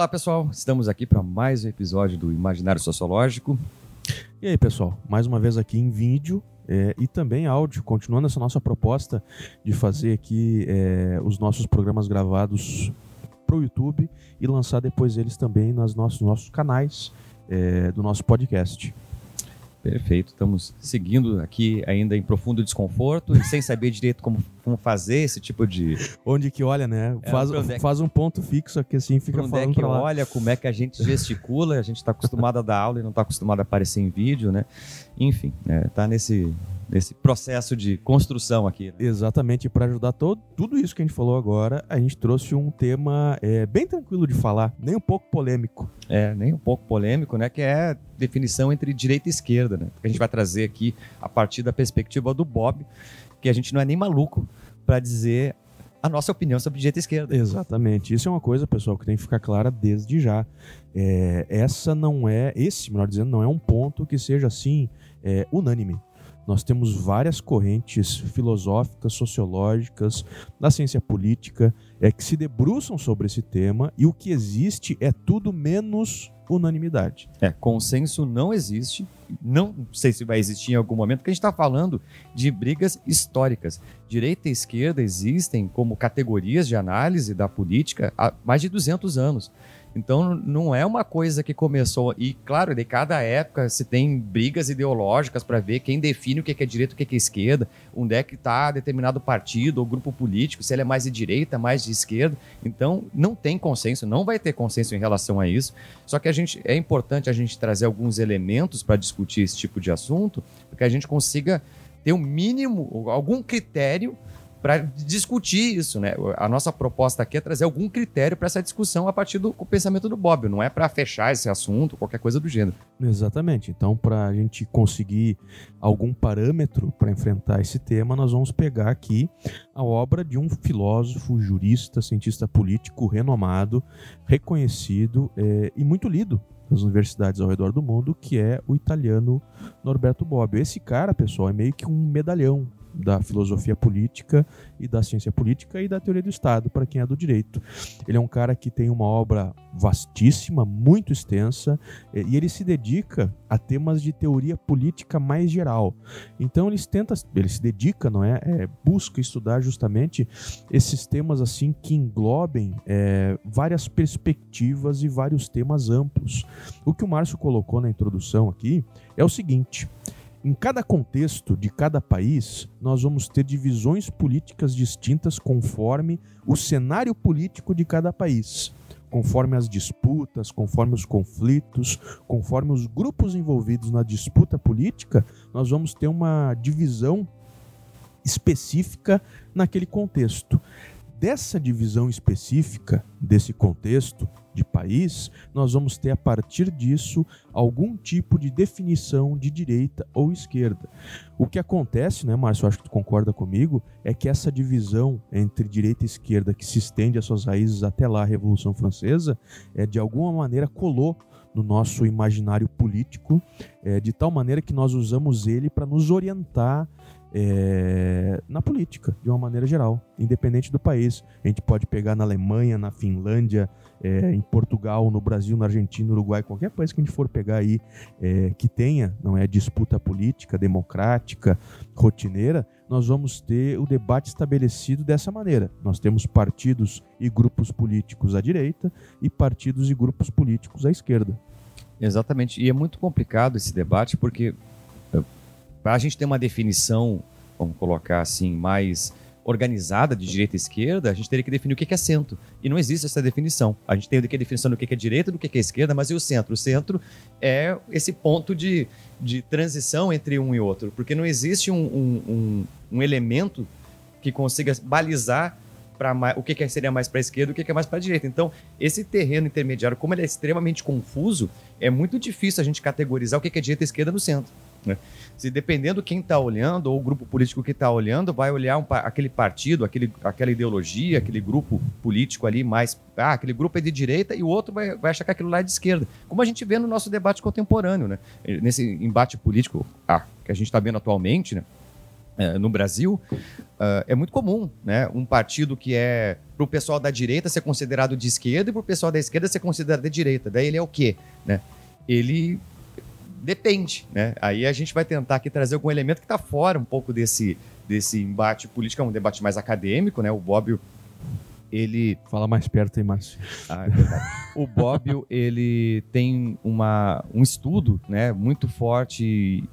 Olá, pessoal. Estamos aqui para mais um episódio do Imaginário Sociológico. E aí, pessoal, mais uma vez aqui em vídeo é, e também áudio, continuando essa nossa proposta de fazer aqui é, os nossos programas gravados para o YouTube e lançar depois eles também nos nossos, nossos canais é, do nosso podcast. Perfeito, estamos seguindo aqui ainda em profundo desconforto e sem saber direito como, como fazer esse tipo de. Onde que olha, né? É, faz, é faz um ponto fixo aqui assim, fica onde falando. É que olha, como é que a gente gesticula, a gente está acostumado a dar aula e não está acostumado a aparecer em vídeo, né? Enfim, está nesse, nesse processo de construção aqui. Né? Exatamente, para ajudar todo, tudo isso que a gente falou agora, a gente trouxe um tema é, bem tranquilo de falar, nem um pouco polêmico. É, nem um pouco polêmico, né? Que é definição entre direita e esquerda, né? Que a gente vai trazer aqui a partir da perspectiva do Bob, que a gente não é nem maluco para dizer a nossa opinião sobre direita e esquerda. Exatamente. Isso é uma coisa, pessoal, que tem que ficar clara desde já. É, essa não é, esse, melhor dizendo, não é um ponto que seja assim é, unânime. Nós temos várias correntes filosóficas, sociológicas, da ciência política, é, que se debruçam sobre esse tema e o que existe é tudo menos unanimidade. É, consenso não existe. Não sei se vai existir em algum momento, porque a gente está falando de brigas históricas. Direita e esquerda existem como categorias de análise da política há mais de 200 anos. Então não é uma coisa que começou. E claro, de cada época se tem brigas ideológicas para ver quem define o que é direita e o que é esquerda, onde é que está determinado partido ou grupo político, se ele é mais de direita, mais de esquerda. Então não tem consenso, não vai ter consenso em relação a isso. Só que a gente é importante a gente trazer alguns elementos para discutir esse tipo de assunto, para que a gente consiga ter um mínimo, algum critério para discutir isso, né? A nossa proposta aqui é trazer algum critério para essa discussão a partir do pensamento do Bob, não é para fechar esse assunto, qualquer coisa do gênero. Exatamente. Então, para a gente conseguir algum parâmetro para enfrentar esse tema, nós vamos pegar aqui a obra de um filósofo, jurista, cientista político renomado, reconhecido é, e muito lido nas universidades ao redor do mundo, que é o italiano Norberto Bobbio. Esse cara, pessoal, é meio que um medalhão da filosofia política e da ciência política e da teoria do Estado, para quem é do direito. Ele é um cara que tem uma obra vastíssima, muito extensa, e ele se dedica a temas de teoria política mais geral. Então ele tenta, ele se dedica, não é, é busca estudar justamente esses temas assim que englobem é, várias perspectivas e vários temas amplos. O que o Márcio colocou na introdução aqui é o seguinte. Em cada contexto de cada país, nós vamos ter divisões políticas distintas conforme o cenário político de cada país, conforme as disputas, conforme os conflitos, conforme os grupos envolvidos na disputa política, nós vamos ter uma divisão específica naquele contexto. Dessa divisão específica, desse contexto, de país, nós vamos ter a partir disso algum tipo de definição de direita ou esquerda. O que acontece, né, Márcio, acho que tu concorda comigo, é que essa divisão entre direita e esquerda que se estende às suas raízes até lá a Revolução Francesa, é de alguma maneira colou no nosso imaginário político, é, de tal maneira que nós usamos ele para nos orientar é, na política, de uma maneira geral, independente do país. A gente pode pegar na Alemanha, na Finlândia, é, em Portugal, no Brasil, na Argentina, no Uruguai, qualquer país que a gente for pegar aí é, que tenha, não é, disputa política, democrática, rotineira, nós vamos ter o debate estabelecido dessa maneira. Nós temos partidos e grupos políticos à direita e partidos e grupos políticos à esquerda. Exatamente. E é muito complicado esse debate porque para a gente ter uma definição, vamos colocar assim, mais organizada de direita e esquerda, a gente teria que definir o que é centro. E não existe essa definição. A gente tem a definição do que é direita, do que é esquerda, mas e o centro? O centro é esse ponto de, de transição entre um e outro, porque não existe um, um, um, um elemento que consiga balizar para o que, que seria mais para a esquerda o que, que é mais para a direita. Então, esse terreno intermediário, como ele é extremamente confuso, é muito difícil a gente categorizar o que, que é direita e esquerda no centro. Né? Se dependendo quem está olhando, ou o grupo político que está olhando, vai olhar um, aquele partido, aquele, aquela ideologia, aquele grupo político ali mais. Ah, aquele grupo é de direita e o outro vai, vai achar que aquilo lá é de esquerda. Como a gente vê no nosso debate contemporâneo, né? Nesse embate político ah, que a gente está vendo atualmente, né? é, no Brasil, uh, é muito comum, né? Um partido que é para o pessoal da direita ser considerado de esquerda e para o pessoal da esquerda ser considerado de direita. Daí ele é o quê, né? Ele depende, né? Aí a gente vai tentar aqui trazer algum elemento que está fora um pouco desse, desse embate político, é um debate mais acadêmico, né? O Bobbio, ele... Fala mais perto aí, Márcio. Ah, é verdade. o Bobbio, ele tem uma, um estudo né, muito forte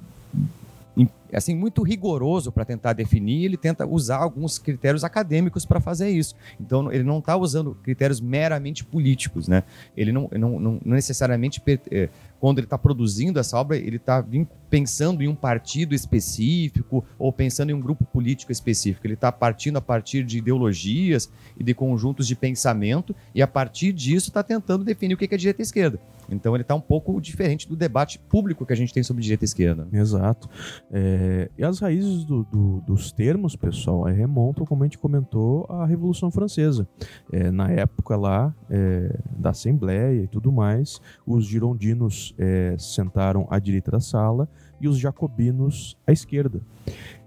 assim muito rigoroso para tentar definir, ele tenta usar alguns critérios acadêmicos para fazer isso. Então ele não está usando critérios meramente políticos, né? Ele não, não, não necessariamente eh, quando ele está produzindo essa obra, ele está pensando em um partido específico ou pensando em um grupo político específico. Ele está partindo a partir de ideologias e de conjuntos de pensamento e a partir disso está tentando definir o que é direita e esquerda. Então ele está um pouco diferente do debate público que a gente tem sobre direita e esquerda. Exato. É, e as raízes do, do, dos termos, pessoal, remontam, como a gente comentou, à Revolução Francesa. É, na época lá é, da Assembleia e tudo mais, os girondinos é, sentaram à direita da sala e os jacobinos à esquerda.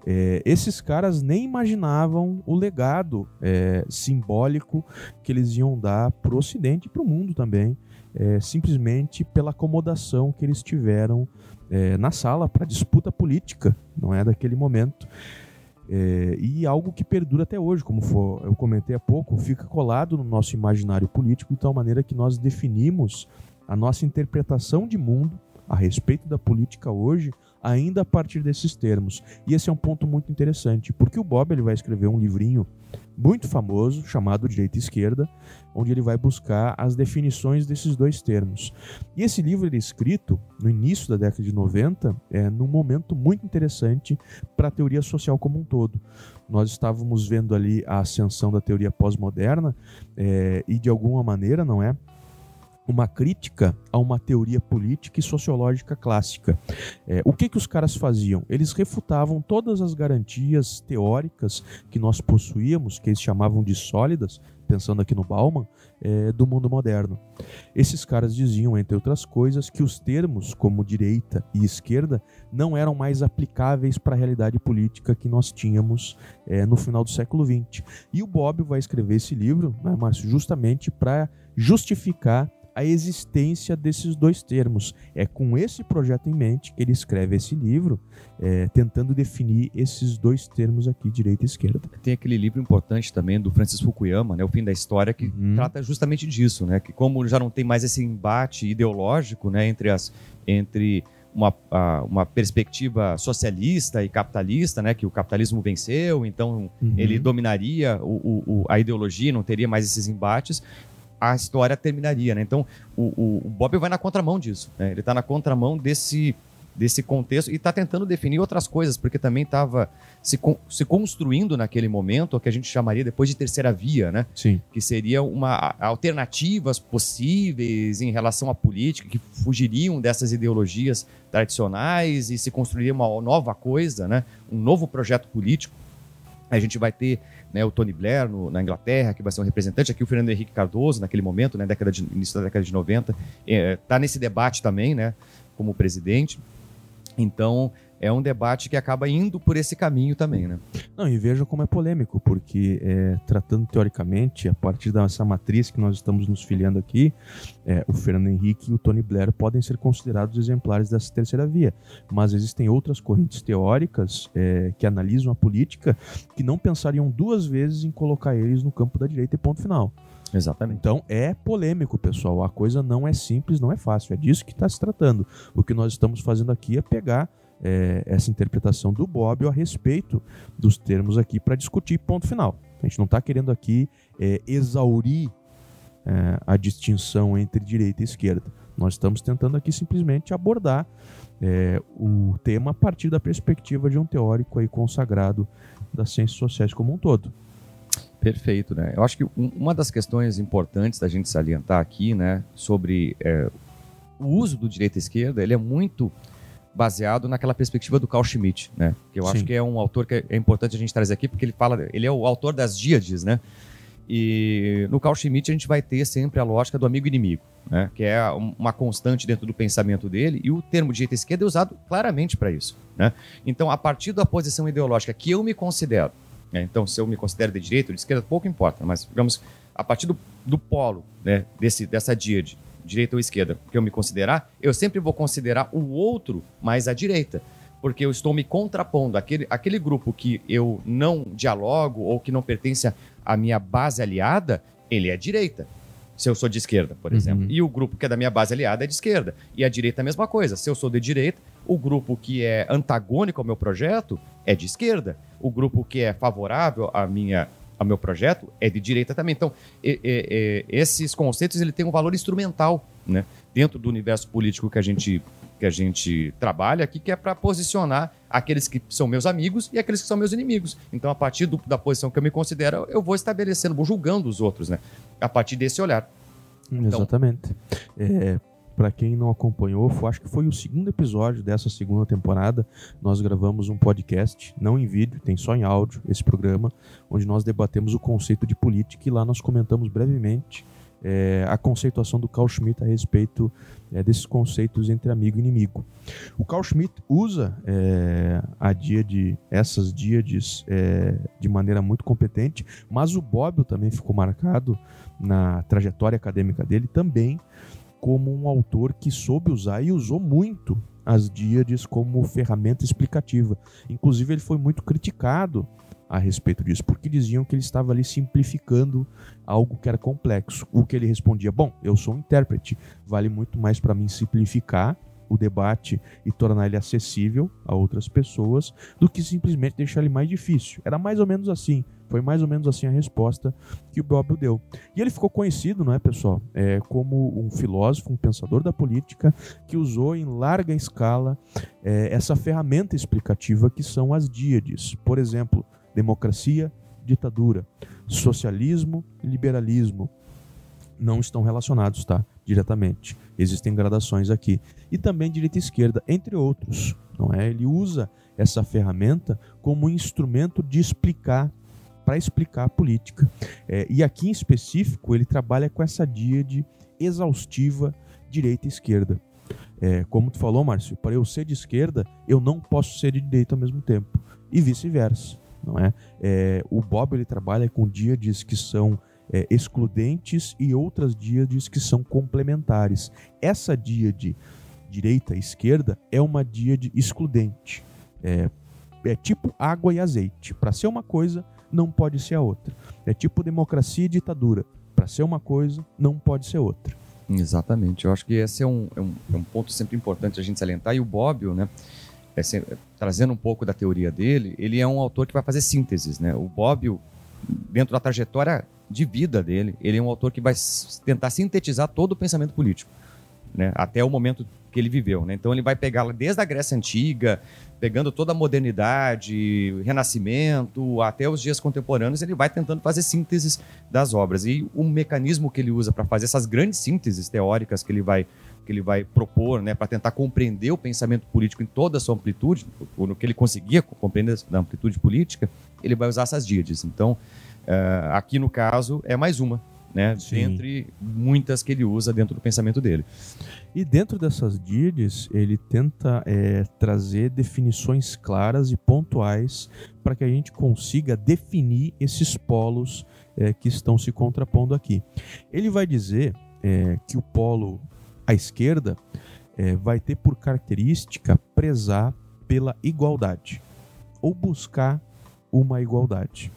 É, esses caras nem imaginavam o legado é, simbólico que eles iam dar para o Ocidente e para o mundo também, é, simplesmente pela acomodação que eles tiveram é, na sala para disputa política, não é daquele momento. É, e algo que perdura até hoje, como for, eu comentei há pouco, fica colado no nosso imaginário político de tal maneira que nós definimos a nossa interpretação de mundo a respeito da política hoje ainda a partir desses termos. E esse é um ponto muito interessante, porque o Bob ele vai escrever um livrinho muito famoso chamado Direita e Esquerda, onde ele vai buscar as definições desses dois termos. E esse livro ele é escrito no início da década de 90, é, num momento muito interessante para a teoria social como um todo. Nós estávamos vendo ali a ascensão da teoria pós-moderna é, e de alguma maneira, não é? Uma crítica a uma teoria política e sociológica clássica. É, o que, que os caras faziam? Eles refutavam todas as garantias teóricas que nós possuíamos, que eles chamavam de sólidas, pensando aqui no Bauman, é, do mundo moderno. Esses caras diziam, entre outras coisas, que os termos como direita e esquerda não eram mais aplicáveis para a realidade política que nós tínhamos é, no final do século XX. E o Bob vai escrever esse livro, né, Márcio, justamente para justificar a existência desses dois termos. É com esse projeto em mente que ele escreve esse livro, é, tentando definir esses dois termos aqui, direita e esquerda. Tem aquele livro importante também do Francis Fukuyama, né, O Fim da História, que uhum. trata justamente disso, né, que como já não tem mais esse embate ideológico né, entre as entre uma, uma perspectiva socialista e capitalista, né, que o capitalismo venceu, então uhum. ele dominaria o, o, a ideologia, não teria mais esses embates a história terminaria, né? Então, o, o, Bob vai na contramão disso, né? Ele está na contramão desse, desse contexto e está tentando definir outras coisas, porque também estava se, se construindo naquele momento o que a gente chamaria depois de terceira via, né? Sim. Que seria uma alternativas possíveis em relação à política, que fugiriam dessas ideologias tradicionais e se construiria uma nova coisa, né? Um novo projeto político. A gente vai ter né, o Tony Blair no, na Inglaterra, que vai ser um representante, aqui o Fernando Henrique Cardoso, naquele momento, né, década de, início da década de 90, está é, tá nesse debate também, né, como presidente. Então, é um debate que acaba indo por esse caminho também, né? Não, e veja como é polêmico, porque é, tratando teoricamente, a partir dessa matriz que nós estamos nos filiando aqui, é, o Fernando Henrique e o Tony Blair podem ser considerados exemplares dessa terceira via, mas existem outras correntes teóricas é, que analisam a política que não pensariam duas vezes em colocar eles no campo da direita e ponto final. Exatamente. Então é polêmico, pessoal. A coisa não é simples, não é fácil. É disso que está se tratando. O que nós estamos fazendo aqui é pegar é, essa interpretação do Bob a respeito dos termos aqui para discutir, ponto final. A gente não está querendo aqui é, exaurir é, a distinção entre direita e esquerda. Nós estamos tentando aqui simplesmente abordar é, o tema a partir da perspectiva de um teórico aí consagrado das ciências sociais como um todo. Perfeito, né? Eu acho que uma das questões importantes da gente salientar aqui, né, sobre é, o uso do direita e esquerda, ele é muito baseado naquela perspectiva do Carl Schmitt, né? Que eu Sim. acho que é um autor que é importante a gente trazer aqui, porque ele fala, ele é o autor das díades, né? E no Carl Schmitt a gente vai ter sempre a lógica do amigo inimigo, né? que é uma constante dentro do pensamento dele, e o termo direita e esquerda é usado claramente para isso. Né? Então, a partir da posição ideológica que eu me considero, né? então se eu me considero de direita ou de esquerda, pouco importa, mas digamos, a partir do, do polo né? Desse, dessa díade, direita ou esquerda, que eu me considerar, eu sempre vou considerar o outro mais à direita porque eu estou me contrapondo àquele, àquele grupo que eu não dialogo ou que não pertence à minha base aliada, ele é direita. Se eu sou de esquerda, por uhum. exemplo. E o grupo que é da minha base aliada é de esquerda. E a direita é a mesma coisa. Se eu sou de direita, o grupo que é antagônico ao meu projeto é de esquerda. O grupo que é favorável à minha, ao meu projeto é de direita também. Então, e, e, esses conceitos ele têm um valor instrumental né? dentro do universo político que a gente que a gente trabalha aqui, que é para posicionar aqueles que são meus amigos e aqueles que são meus inimigos. Então, a partir do, da posição que eu me considero, eu vou estabelecendo, vou julgando os outros, né? A partir desse olhar. Então, Exatamente. É, para quem não acompanhou, foi, acho que foi o segundo episódio dessa segunda temporada. Nós gravamos um podcast, não em vídeo, tem só em áudio esse programa, onde nós debatemos o conceito de política e lá nós comentamos brevemente é, a conceituação do Carl Schmitt a respeito é, desses conceitos entre amigo e inimigo. O Carl Schmitt usa é, a díade, essas díades é, de maneira muito competente, mas o Bobbio também ficou marcado na trajetória acadêmica dele também como um autor que soube usar e usou muito as díades como ferramenta explicativa. Inclusive, ele foi muito criticado a respeito disso, porque diziam que ele estava ali simplificando algo que era complexo. O que ele respondia: Bom, eu sou um intérprete, vale muito mais para mim simplificar o debate e tornar ele acessível a outras pessoas do que simplesmente deixar ele mais difícil. Era mais ou menos assim. Foi mais ou menos assim a resposta que o Bob deu. E ele ficou conhecido, não é, pessoal, é, como um filósofo, um pensador da política que usou em larga escala é, essa ferramenta explicativa que são as díades. Por exemplo, democracia, ditadura, socialismo, liberalismo. Não estão relacionados, tá? Diretamente. Existem gradações aqui. E também direita e esquerda, entre outros. Não é? Ele usa essa ferramenta como um instrumento de explicar, para explicar a política. É, e aqui em específico, ele trabalha com essa díade exaustiva direita e esquerda. É, como tu falou, Márcio, para eu ser de esquerda, eu não posso ser de direita ao mesmo tempo. E vice-versa não é? é? o Bob ele trabalha com díades que são é, excludentes e outras díades que são complementares. Essa díade direita e esquerda é uma díade excludente. É, é tipo água e azeite. Para ser uma coisa, não pode ser a outra. É tipo democracia e ditadura. Para ser uma coisa, não pode ser outra. Exatamente. Eu acho que esse é um, é um, é um ponto sempre importante a gente salientar. E o Bobbio, né? é, trazendo um pouco da teoria dele, ele é um autor que vai fazer sínteses, né? O Bobbio, dentro da trajetória de vida dele, ele é um autor que vai tentar sintetizar todo o pensamento político, né? Até o momento que ele viveu, né? Então ele vai pegar desde a Grécia Antiga, pegando toda a modernidade, renascimento, até os dias contemporâneos, ele vai tentando fazer sínteses das obras. E o mecanismo que ele usa para fazer essas grandes sínteses teóricas que ele vai que ele vai propor, né, para tentar compreender o pensamento político em toda a sua amplitude, no que ele conseguia compreender da amplitude política, ele vai usar essas díades. Então, uh, aqui no caso, é mais uma, né, entre muitas que ele usa dentro do pensamento dele. E dentro dessas díades, ele tenta é, trazer definições claras e pontuais para que a gente consiga definir esses polos é, que estão se contrapondo aqui. Ele vai dizer é, que o polo a esquerda vai ter por característica prezar pela igualdade ou buscar uma igualdade.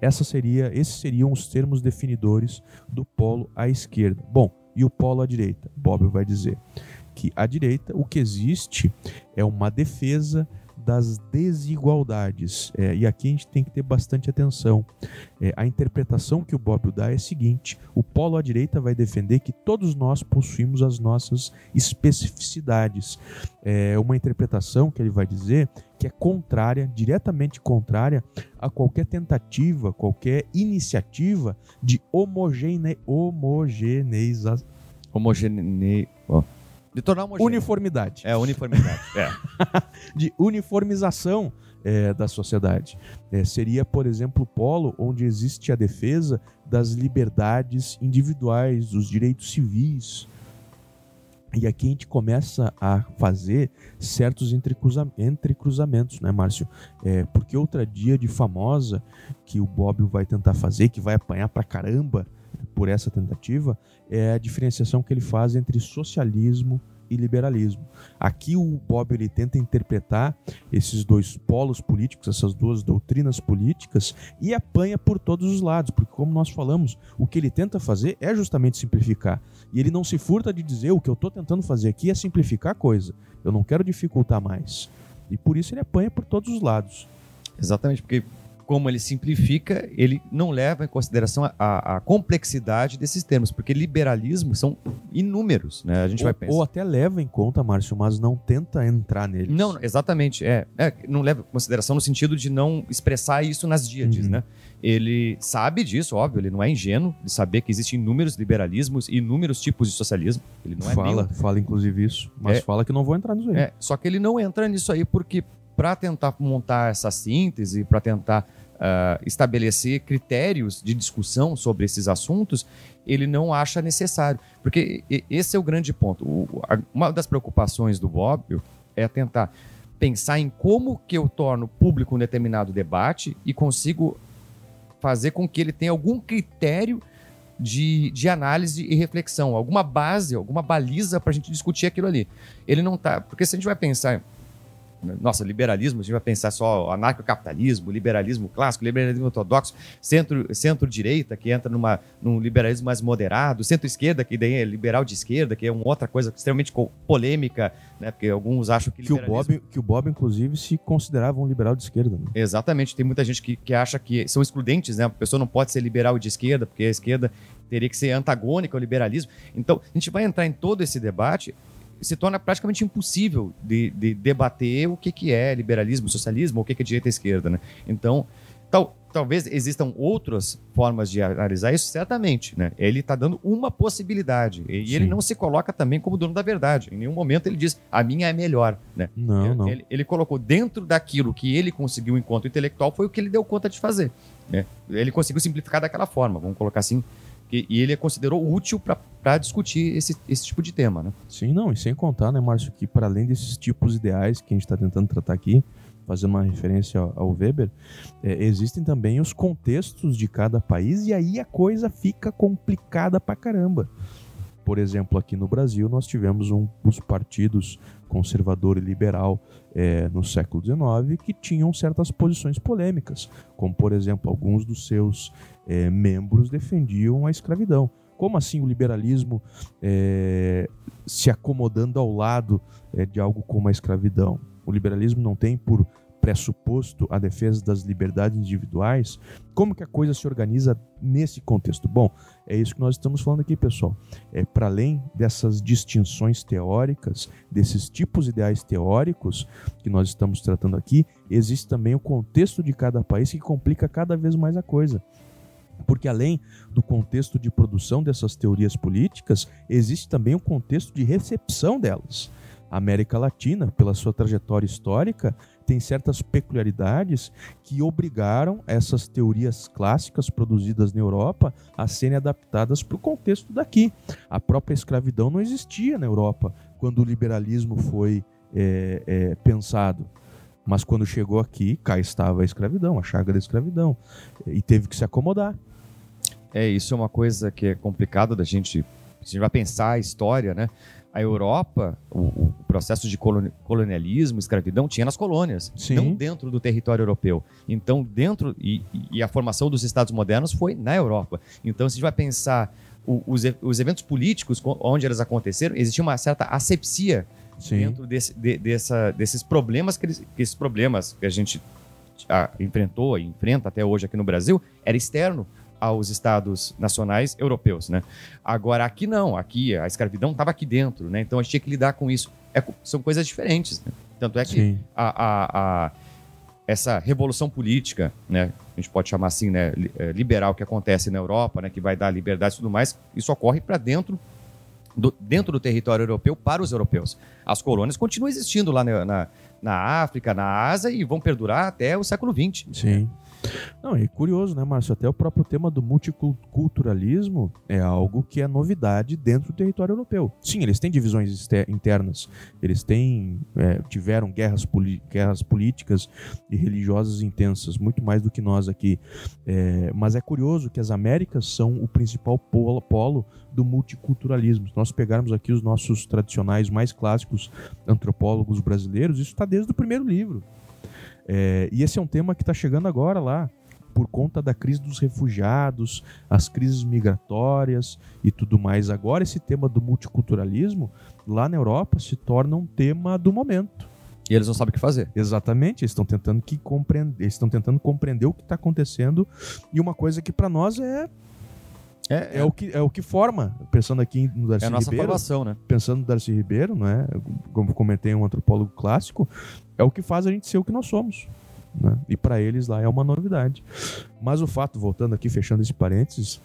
Essa seria, esses seriam os termos definidores do polo à esquerda. Bom, e o polo à direita? Bob vai dizer que à direita o que existe é uma defesa das desigualdades. É, e aqui a gente tem que ter bastante atenção. É, a interpretação que o Bobbio dá é a seguinte: o polo à direita vai defender que todos nós possuímos as nossas especificidades. É uma interpretação que ele vai dizer que é contrária, diretamente contrária a qualquer tentativa, qualquer iniciativa de homogene... homogeneização. Homogene... Oh de tornar homogêneo. Uniformidade. É, uniformidade. é. de uniformização é, da sociedade. É, seria, por exemplo, o polo onde existe a defesa das liberdades individuais, dos direitos civis. E aqui a gente começa a fazer certos entrecruzamentos, né, Márcio? É, porque outra dia de famosa que o Bob vai tentar fazer, que vai apanhar pra caramba por essa tentativa, é a diferenciação que ele faz entre socialismo e liberalismo. Aqui o Bob ele tenta interpretar esses dois polos políticos, essas duas doutrinas políticas e apanha por todos os lados, porque como nós falamos, o que ele tenta fazer é justamente simplificar. E ele não se furta de dizer o que eu estou tentando fazer aqui é simplificar a coisa. Eu não quero dificultar mais. E por isso ele apanha por todos os lados. Exatamente, porque como ele simplifica, ele não leva em consideração a, a complexidade desses termos, porque liberalismo são inúmeros, né? A gente ou, vai pensar. Ou até leva em conta, Márcio, mas não tenta entrar neles. Não, exatamente. É, é não leva em consideração no sentido de não expressar isso nas díades, uhum. né? Ele sabe disso, óbvio, ele não é ingênuo de saber que existem inúmeros liberalismos e inúmeros tipos de socialismo. Ele não é fala, fala inclusive isso, mas é, fala que não vou entrar nisso aí. É, só que ele não entra nisso aí porque para tentar montar essa síntese, para tentar uh, estabelecer critérios de discussão sobre esses assuntos, ele não acha necessário. Porque esse é o grande ponto. O, a, uma das preocupações do Bob é tentar pensar em como que eu torno público um determinado debate e consigo fazer com que ele tenha algum critério de, de análise e reflexão, alguma base, alguma baliza para a gente discutir aquilo ali. Ele não tá. Porque se a gente vai pensar nossa, liberalismo, a gente vai pensar só anarcocapitalismo, liberalismo clássico, liberalismo ortodoxo, centro, centro-direita, que entra numa, num liberalismo mais moderado, centro-esquerda, que daí é liberal de esquerda, que é uma outra coisa extremamente polêmica, né? Porque alguns acham que. Que, liberalismo... o, Bob, que o Bob, inclusive, se considerava um liberal de esquerda. Né? Exatamente. Tem muita gente que, que acha que são excludentes, né? A pessoa não pode ser liberal de esquerda, porque a esquerda teria que ser antagônica ao liberalismo. Então, a gente vai entrar em todo esse debate se torna praticamente impossível de, de debater o que, que é liberalismo, socialismo, o que, que é direita e esquerda. Né? Então, tal, talvez existam outras formas de analisar isso, certamente. Né? Ele está dando uma possibilidade. E Sim. ele não se coloca também como dono da verdade. Em nenhum momento ele diz, a minha é melhor. Né? Não, ele, não. Ele, ele, colocou dentro daquilo que ele conseguiu enquanto intelectual, foi o que ele deu conta de fazer. Né? Ele conseguiu simplificar daquela forma, vamos colocar assim, e, e ele considerou útil para discutir esse, esse tipo de tema, né? Sim, não, e sem contar, né, Márcio, que para além desses tipos ideais que a gente está tentando tratar aqui, fazendo uma referência ao Weber, é, existem também os contextos de cada país e aí a coisa fica complicada pra caramba. Por exemplo, aqui no Brasil nós tivemos um, os partidos conservador e liberal é, no século XIX que tinham certas posições polêmicas, como por exemplo alguns dos seus é, membros defendiam a escravidão. Como assim o liberalismo é, se acomodando ao lado é, de algo como a escravidão? O liberalismo não tem por pressuposto a defesa das liberdades individuais, como que a coisa se organiza nesse contexto? Bom, é isso que nós estamos falando aqui, pessoal. É para além dessas distinções teóricas, desses tipos ideais teóricos que nós estamos tratando aqui, existe também o contexto de cada país que complica cada vez mais a coisa. Porque além do contexto de produção dessas teorias políticas, existe também o contexto de recepção delas. A América Latina, pela sua trajetória histórica, tem certas peculiaridades que obrigaram essas teorias clássicas produzidas na Europa a serem adaptadas para o contexto daqui. A própria escravidão não existia na Europa quando o liberalismo foi é, é, pensado. Mas quando chegou aqui, cá estava a escravidão, a chaga da escravidão, e teve que se acomodar. É, isso é uma coisa que é complicado da gente. A gente vai pensar a história, né? A Europa, o, o, processo de colonialismo, escravidão, tinha nas colônias, Sim. não dentro do território europeu. Então, dentro. E, e, a formação dos Estados modernos foi na Europa. Então, se a gente vai pensar o, os, os eventos políticos, onde eles aconteceram, existia uma certa asepsia Sim. dentro desse, de, dessa, desses problemas, que, eles, que esses problemas que a gente ah, enfrentou e enfrenta até hoje aqui no Brasil, era externo aos estados nacionais europeus, né? Agora aqui não, aqui a escravidão estava aqui dentro, né? Então a gente tinha que lidar com isso. É, são coisas diferentes, né? Tanto é que a, a, a, essa revolução política, né? A gente pode chamar assim, né? É, liberal que acontece na Europa, né? Que vai dar liberdade e tudo mais, isso ocorre para dentro do, dentro do território europeu para os europeus. As colônias continuam existindo lá na, na, na África, na Ásia e vão perdurar até o século XX. Sim. Não, é curioso, né, Márcio? Até o próprio tema do multiculturalismo é algo que é novidade dentro do território europeu. Sim, eles têm divisões internas, eles têm é, tiveram guerras, guerras políticas e religiosas intensas, muito mais do que nós aqui. É, mas é curioso que as Américas são o principal polo, polo do multiculturalismo. Se nós pegarmos aqui os nossos tradicionais mais clássicos antropólogos brasileiros, isso está desde o primeiro livro. É, e esse é um tema que está chegando agora lá, por conta da crise dos refugiados, as crises migratórias e tudo mais. Agora, esse tema do multiculturalismo, lá na Europa, se torna um tema do momento. E eles não sabem o que fazer. Exatamente, eles estão tentando que compreender, estão tentando compreender o que está acontecendo e uma coisa que para nós é é, é, é, o que, é o que forma, pensando aqui no Darcy Ribeiro. É a nossa Ribeiro, formação, né? Pensando no Darcy Ribeiro, não é? Como comentei, um antropólogo clássico, é o que faz a gente ser o que nós somos. Né? E para eles lá é uma novidade. Mas o fato, voltando aqui, fechando esse parênteses,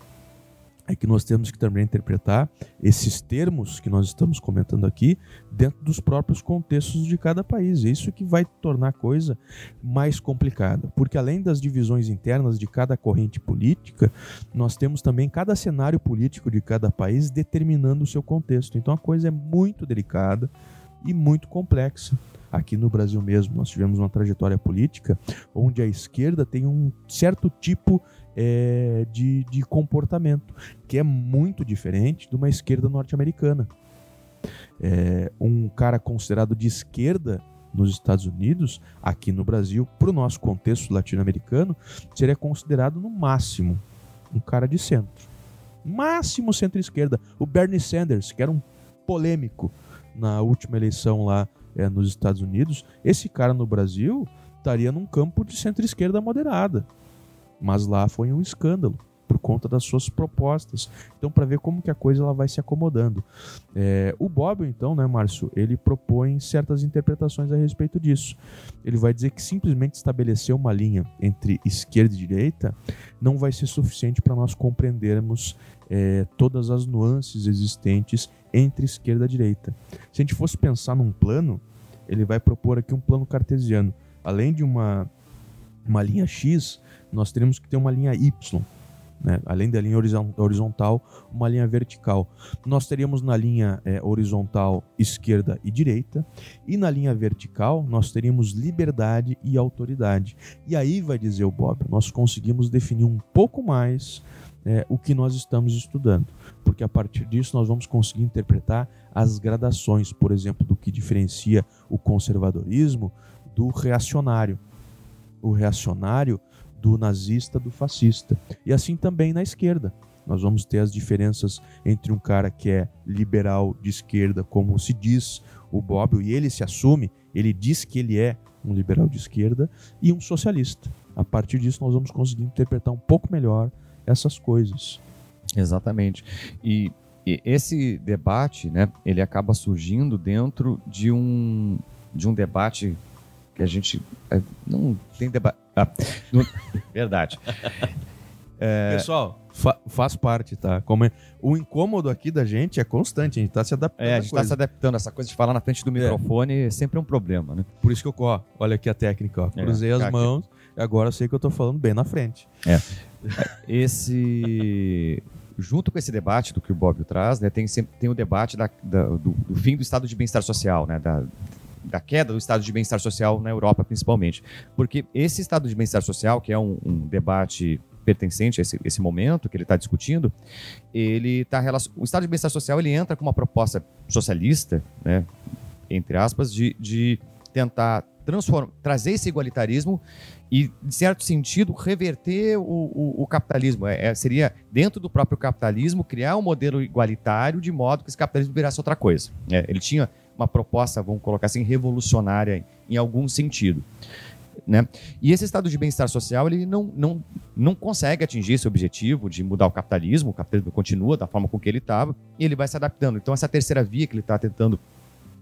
é que nós temos que também interpretar esses termos que nós estamos comentando aqui dentro dos próprios contextos de cada país. Isso que vai tornar a coisa mais complicada, porque além das divisões internas de cada corrente política, nós temos também cada cenário político de cada país determinando o seu contexto. Então a coisa é muito delicada e muito complexa aqui no Brasil mesmo. Nós tivemos uma trajetória política onde a esquerda tem um certo tipo é, de, de comportamento, que é muito diferente de uma esquerda norte-americana. É, um cara considerado de esquerda nos Estados Unidos, aqui no Brasil, para o nosso contexto latino-americano, seria considerado no máximo um cara de centro. Máximo centro-esquerda. O Bernie Sanders, que era um polêmico na última eleição lá é, nos Estados Unidos, esse cara no Brasil estaria num campo de centro-esquerda moderada. Mas lá foi um escândalo por conta das suas propostas. Então, para ver como que a coisa ela vai se acomodando. É, o Bob, então, né, Márcio, ele propõe certas interpretações a respeito disso. Ele vai dizer que simplesmente estabelecer uma linha entre esquerda e direita não vai ser suficiente para nós compreendermos é, todas as nuances existentes entre esquerda e direita. Se a gente fosse pensar num plano, ele vai propor aqui um plano cartesiano. Além de uma, uma linha X, nós teremos que ter uma linha Y. Né? Além da linha horizontal, uma linha vertical. Nós teríamos na linha é, horizontal esquerda e direita, e na linha vertical nós teríamos liberdade e autoridade. E aí vai dizer o Bob, nós conseguimos definir um pouco mais é, o que nós estamos estudando, porque a partir disso nós vamos conseguir interpretar as gradações, por exemplo, do que diferencia o conservadorismo do reacionário. O reacionário do nazista do fascista. E assim também na esquerda. Nós vamos ter as diferenças entre um cara que é liberal de esquerda, como se diz o Bob, e ele se assume, ele diz que ele é um liberal de esquerda, e um socialista. A partir disso, nós vamos conseguir interpretar um pouco melhor essas coisas. Exatamente. E, e esse debate, né, ele acaba surgindo dentro de um, de um debate que a gente é, não tem debate. Ah, não, verdade. É... Pessoal, fa faz parte, tá? Como é... O incômodo aqui da gente é constante, a gente tá se adaptando. É, a gente tá se adaptando. Essa coisa de falar na frente do é. microfone é, é sempre um problema, né? Por isso que eu, ó, olha aqui a técnica, ó. É, cruzei as mãos e agora eu sei que eu tô falando bem na frente. É. Esse junto com esse debate do que o Bob traz, né, tem sempre tem o debate da, da, do, do, fim do estado de bem-estar social, né, da, da queda do estado de bem-estar social na Europa, principalmente. Porque esse estado de bem-estar social, que é um, um debate pertencente a esse, esse, momento que ele está discutindo, ele está o estado de bem-estar social ele entra com uma proposta socialista, né, entre aspas, de, de tentar transformar, trazer esse igualitarismo e, de certo sentido, reverter o, o, o capitalismo. É, é, seria, dentro do próprio capitalismo, criar um modelo igualitário de modo que esse capitalismo virasse outra coisa. É, ele tinha uma proposta, vamos colocar assim, revolucionária em algum sentido. Né? E esse estado de bem-estar social ele não, não, não consegue atingir esse objetivo de mudar o capitalismo, o capitalismo continua da forma com que ele estava e ele vai se adaptando. Então, essa terceira via que ele está tentando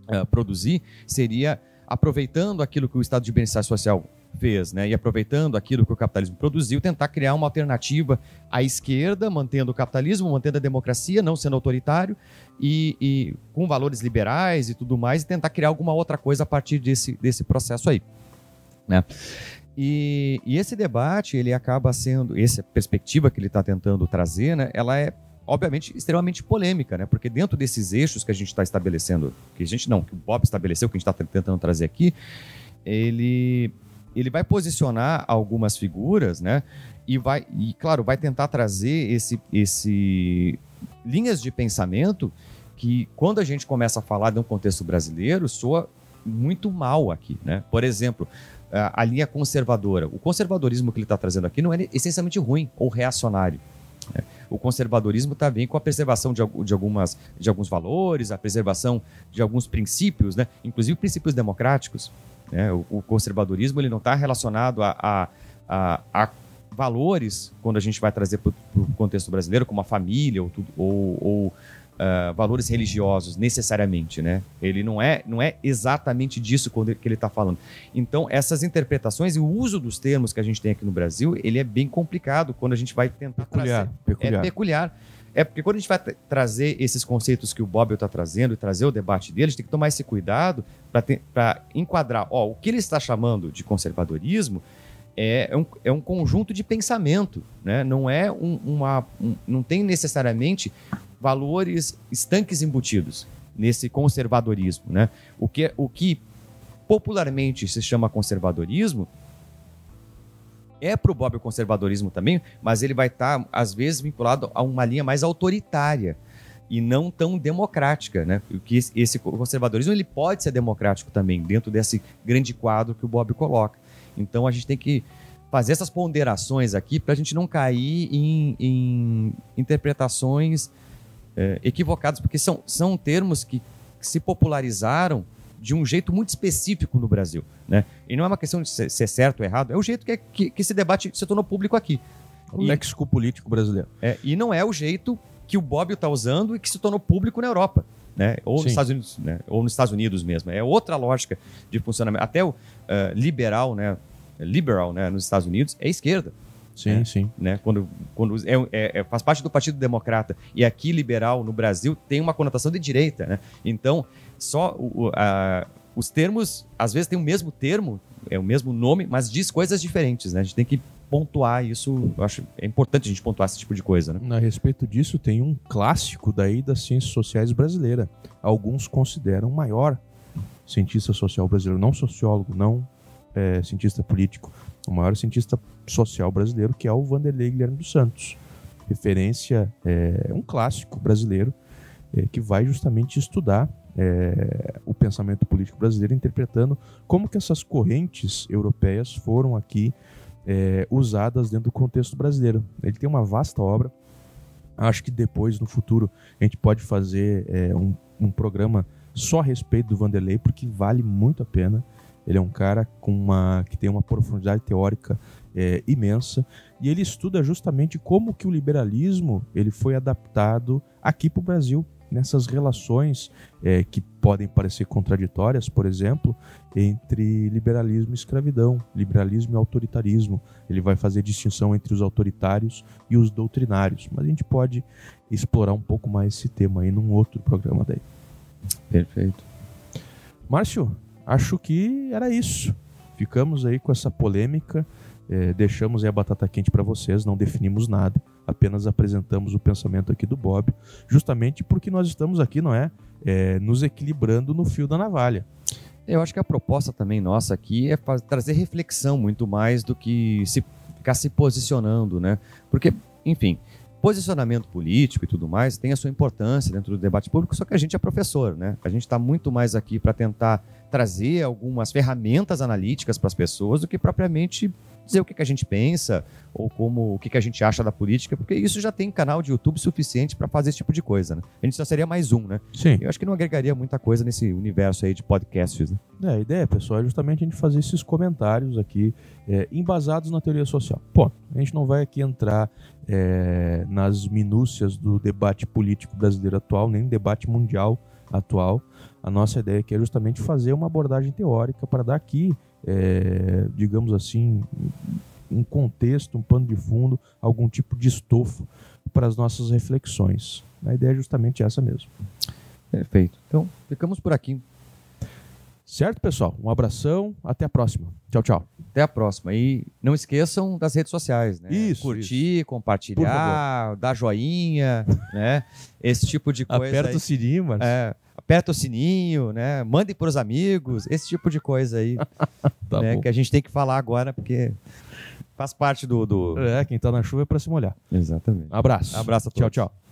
uh, produzir seria aproveitando aquilo que o estado de bem-estar social fez, né? E aproveitando aquilo que o capitalismo produziu, tentar criar uma alternativa à esquerda, mantendo o capitalismo, mantendo a democracia, não sendo autoritário e, e com valores liberais e tudo mais, e tentar criar alguma outra coisa a partir desse, desse processo aí, né? E, e esse debate, ele acaba sendo, essa perspectiva que ele está tentando trazer, né? Ela é obviamente, extremamente polêmica, né? Porque dentro desses eixos que a gente está estabelecendo, que a gente não, que o Bob estabeleceu, que a gente está tentando trazer aqui, ele, ele vai posicionar algumas figuras, né? E vai, e claro, vai tentar trazer esse, esse linhas de pensamento que, quando a gente começa a falar de um contexto brasileiro, soa muito mal aqui, né? Por exemplo, a, a linha conservadora. O conservadorismo que ele está trazendo aqui não é essencialmente ruim ou reacionário. O conservadorismo está bem com a preservação de, de, algumas, de alguns valores, a preservação de alguns princípios, né? inclusive princípios democráticos. Né? O, o, conservadorismo ele não está relacionado a, a, a, a, valores, quando a gente vai trazer para o contexto brasileiro, como a família ou, ou, ou uh, valores religiosos necessariamente, né? Ele não é, não é exatamente disso que ele está falando. Então, essas interpretações e o uso dos termos que a gente tem aqui no Brasil, ele é bem complicado quando a gente vai tentar peculiar, trazer. Peculiar. É peculiar. É porque quando a gente vai trazer esses conceitos que o Bob está trazendo e trazer o debate dele, a gente tem que tomar esse cuidado para enquadrar. Ó, o que ele está chamando de conservadorismo é, é, um, é um conjunto de pensamento, né? não é um, uma. Um, não tem necessariamente valores estanques embutidos nesse conservadorismo. Né? O, que, o que popularmente se chama conservadorismo é para o Bob o conservadorismo também, mas ele vai estar, tá, às vezes, vinculado a uma linha mais autoritária e não tão democrática, né? Que esse conservadorismo ele pode ser democrático também dentro desse grande quadro que o Bob coloca. Então a gente tem que fazer essas ponderações aqui para a gente não cair em, em interpretações é, equivocados, porque são, são termos que, que se popularizaram de um jeito muito específico no Brasil. Né? E não é uma questão de ser, ser certo ou errado, é o jeito que, é, que, que esse debate se tornou público aqui. O e, léxico político brasileiro. É, e não é o jeito que o Bob está usando e que se tornou público na Europa. Né? Ou, nos Estados Unidos, né? ou nos Estados Unidos mesmo. É outra lógica de funcionamento. Até o uh, liberal, né? liberal né? nos Estados Unidos, é esquerda. Sim, é, sim. Né? Quando, quando é, é, é, faz parte do Partido Democrata e aqui liberal no Brasil tem uma conotação de direita. Né? Então, só o, a, os termos, às vezes tem o mesmo termo, é o mesmo nome, mas diz coisas diferentes. Né? A gente tem que pontuar isso. Eu acho é importante a gente pontuar esse tipo de coisa. Né? A respeito disso, tem um clássico daí das ciências sociais brasileira. Alguns consideram maior cientista social brasileiro, não sociólogo, não é, cientista político, o maior cientista social brasileiro, que é o Vanderlei Guilherme dos Santos. Referência, é um clássico brasileiro é, que vai justamente estudar é, o pensamento político brasileiro, interpretando como que essas correntes europeias foram aqui é, usadas dentro do contexto brasileiro. Ele tem uma vasta obra. Acho que depois, no futuro, a gente pode fazer é, um, um programa só a respeito do Vanderlei, porque vale muito a pena. Ele é um cara com uma, que tem uma profundidade teórica é, imensa e ele estuda justamente como que o liberalismo ele foi adaptado aqui para o Brasil nessas relações é, que podem parecer contraditórias, por exemplo, entre liberalismo e escravidão, liberalismo e autoritarismo. Ele vai fazer distinção entre os autoritários e os doutrinários, mas a gente pode explorar um pouco mais esse tema aí num outro programa daí. Perfeito. Márcio, acho que era isso. Ficamos aí com essa polêmica, é, deixamos a batata quente para vocês, não definimos nada, apenas apresentamos o pensamento aqui do Bob, justamente porque nós estamos aqui, não é, é nos equilibrando no fio da navalha. Eu acho que a proposta também nossa aqui é trazer reflexão muito mais do que se ficar se posicionando, né? Porque, enfim, posicionamento político e tudo mais tem a sua importância dentro do debate público, só que a gente é professor, né? A gente está muito mais aqui para tentar trazer algumas ferramentas analíticas para as pessoas do que propriamente dizer o que, que a gente pensa ou como o que, que a gente acha da política, porque isso já tem canal de YouTube suficiente para fazer esse tipo de coisa, né? A gente só seria mais um, né? Sim. Eu acho que não agregaria muita coisa nesse universo aí de podcasts, né? É, a ideia, pessoal, é justamente a gente fazer esses comentários aqui é, embasados na teoria social. A gente não vai aqui entrar é, nas minúcias do debate político brasileiro atual, nem debate mundial atual. A nossa ideia aqui é justamente fazer uma abordagem teórica para dar aqui, é, digamos assim, um contexto, um pano de fundo, algum tipo de estofo para as nossas reflexões. A ideia é justamente essa mesmo. Perfeito. Então, ficamos por aqui. Certo, pessoal? Um abração, até a próxima. Tchau, tchau. Até a próxima. E não esqueçam das redes sociais, né? Isso, Curtir, Por compartilhar, dar joinha, né? Esse tipo de coisa. Aperta aí. o sininho, mano. É, aperta o sininho, né? Mandem para os amigos, esse tipo de coisa aí, tá né? Que a gente tem que falar agora, porque faz parte do. do... É, quem tá na chuva é para se molhar. Exatamente. Abraço. Abraço a Tchau, todos. tchau.